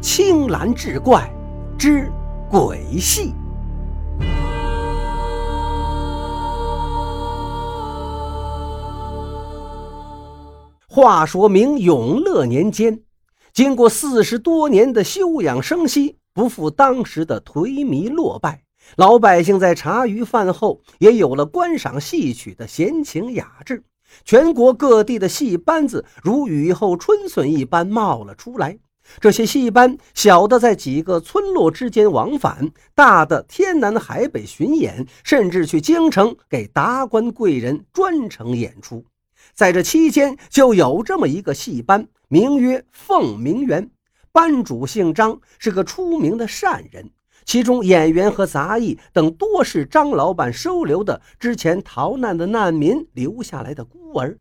青蓝志怪之鬼戏。话说明永乐年间，经过四十多年的休养生息，不复当时的颓靡落败。老百姓在茶余饭后也有了观赏戏曲的闲情雅致。全国各地的戏班子如雨后春笋一般冒了出来。这些戏班，小的在几个村落之间往返，大的天南海北巡演，甚至去京城给达官贵人专程演出。在这期间，就有这么一个戏班，名曰凤鸣园，班主姓张，是个出名的善人。其中演员和杂役等多是张老板收留的之前逃难的难民留下来的孤儿。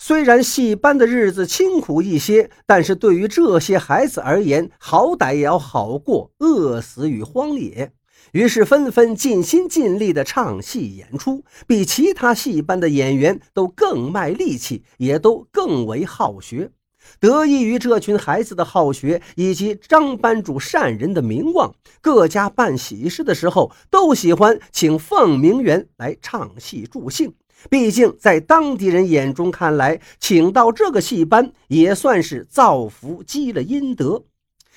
虽然戏班的日子清苦一些，但是对于这些孩子而言，好歹也要好过饿死于荒野。于是纷纷尽心尽力地唱戏演出，比其他戏班的演员都更卖力气，也都更为好学。得益于这群孩子的好学，以及张班主善人的名望，各家办喜事的时候都喜欢请凤鸣园来唱戏助兴。毕竟在当地人眼中看来，请到这个戏班也算是造福积了阴德。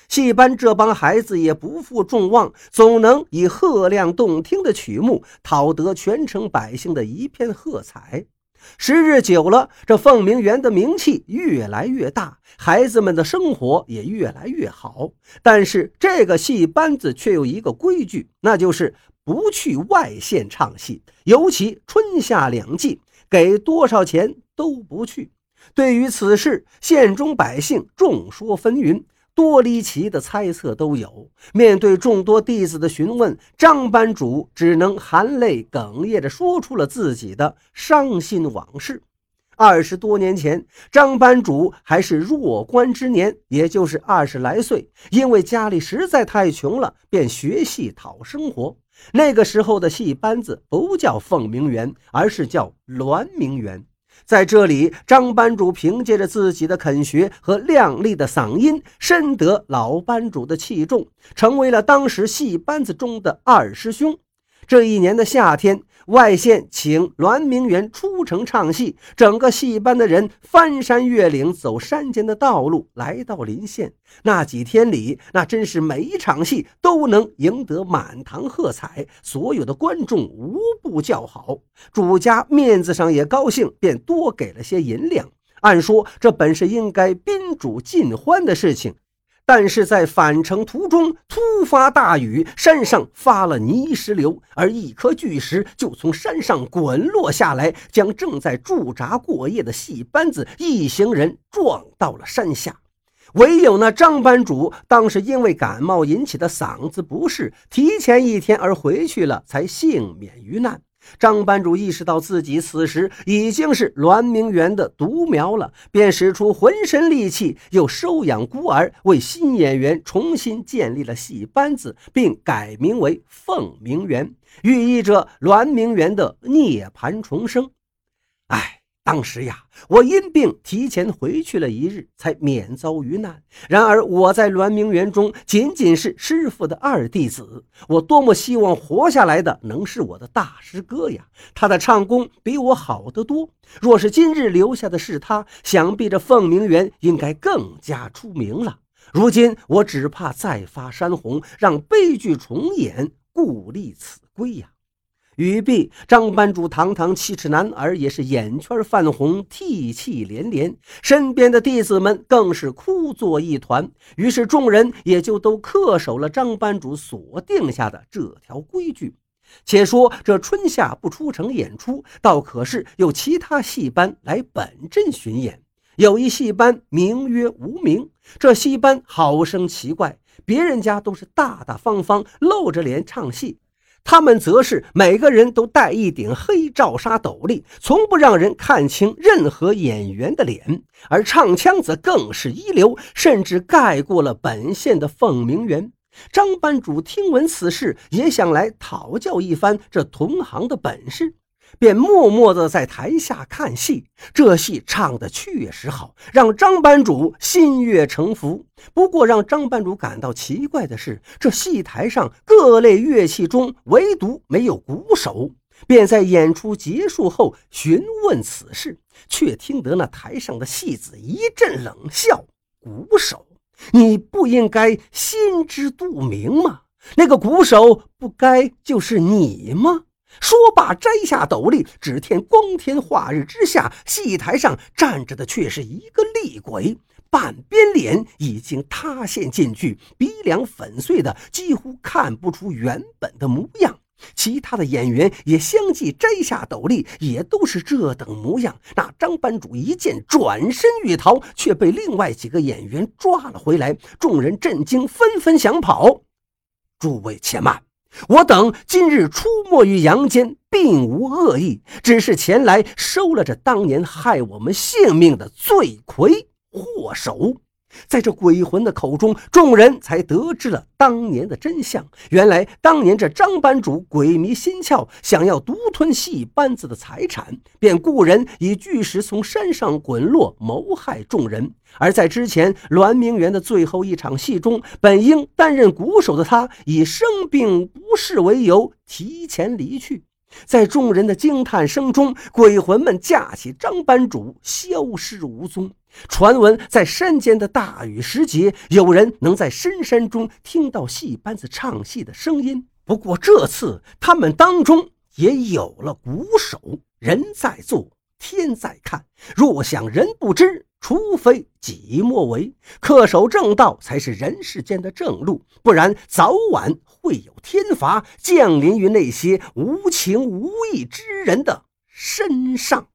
戏班这帮孩子也不负众望，总能以赫亮动听的曲目讨得全城百姓的一片喝彩。时日久了，这凤鸣园的名气越来越大，孩子们的生活也越来越好。但是这个戏班子却有一个规矩，那就是不去外县唱戏，尤其春夏两季，给多少钱都不去。对于此事，县中百姓众说纷纭。多离奇的猜测都有。面对众多弟子的询问，张班主只能含泪哽咽着说出了自己的伤心往事。二十多年前，张班主还是弱冠之年，也就是二十来岁。因为家里实在太穷了，便学戏讨生活。那个时候的戏班子不叫凤鸣园，而是叫鸾鸣园。在这里，张班主凭借着自己的肯学和亮丽的嗓音，深得老班主的器重，成为了当时戏班子中的二师兄。这一年的夏天。外县请栾明元出城唱戏，整个戏班的人翻山越岭，走山间的道路，来到临县。那几天里，那真是每一场戏都能赢得满堂喝彩，所有的观众无不叫好。主家面子上也高兴，便多给了些银两。按说这本是应该宾主尽欢的事情。但是在返程途中突发大雨，山上发了泥石流，而一颗巨石就从山上滚落下来，将正在驻扎过夜的戏班子一行人撞到了山下。唯有那张班主当时因为感冒引起的嗓子不适，提前一天而回去了，才幸免于难。张班主意识到自己此时已经是栾明园的独苗了，便使出浑身力气，又收养孤儿，为新演员重新建立了戏班子，并改名为凤鸣园，寓意着栾明园的涅槃重生。唉。当时呀，我因病提前回去了一日，才免遭遇难。然而我在栾明园中仅仅是师傅的二弟子，我多么希望活下来的能是我的大师哥呀！他的唱功比我好得多。若是今日留下的是他，想必这凤鸣园应该更加出名了。如今我只怕再发山洪，让悲剧重演，故立此规呀！语毕，张班主堂堂七尺男儿也是眼圈泛红，涕泣连连，身边的弟子们更是哭作一团。于是众人也就都恪守了张班主所定下的这条规矩。且说这春夏不出城演出，倒可是有其他戏班来本镇巡演。有一戏班名曰无名，这戏班好生奇怪，别人家都是大大方方露着脸唱戏。他们则是每个人都戴一顶黑罩纱斗笠，从不让人看清任何演员的脸，而唱腔则更是一流，甚至盖过了本县的凤鸣园。张班主听闻此事，也想来讨教一番这同行的本事。便默默地在台下看戏。这戏唱得确实好，让张班主心悦诚服。不过，让张班主感到奇怪的是，这戏台上各类乐器中，唯独没有鼓手。便在演出结束后询问此事，却听得那台上的戏子一阵冷笑：“鼓手，你不应该心知肚明吗？那个鼓手不该就是你吗？”说罢，摘下斗笠。只见光天化日之下，戏台上站着的却是一个厉鬼，半边脸已经塌陷进去，鼻梁粉碎的几乎看不出原本的模样。其他的演员也相继摘下斗笠，也都是这等模样。那张班主一见，转身欲逃，却被另外几个演员抓了回来。众人震惊，纷纷想跑。诸位且慢。我等今日出没于阳间，并无恶意，只是前来收了这当年害我们性命的罪魁祸首。在这鬼魂的口中，众人才得知了当年的真相。原来，当年这张班主鬼迷心窍，想要独吞戏班子的财产，便雇人以巨石从山上滚落，谋害众人。而在之前栾明园的最后一场戏中，本应担任鼓手的他，以生病不适为由提前离去。在众人的惊叹声中，鬼魂们架起张班主，消失无踪。传闻在山间的大雨时节，有人能在深山中听到戏班子唱戏的声音。不过这次他们当中也有了鼓手。人在做，天在看。若想人不知。除非己莫为，恪守正道才是人世间的正路，不然早晚会有天罚降临于那些无情无义之人的身上。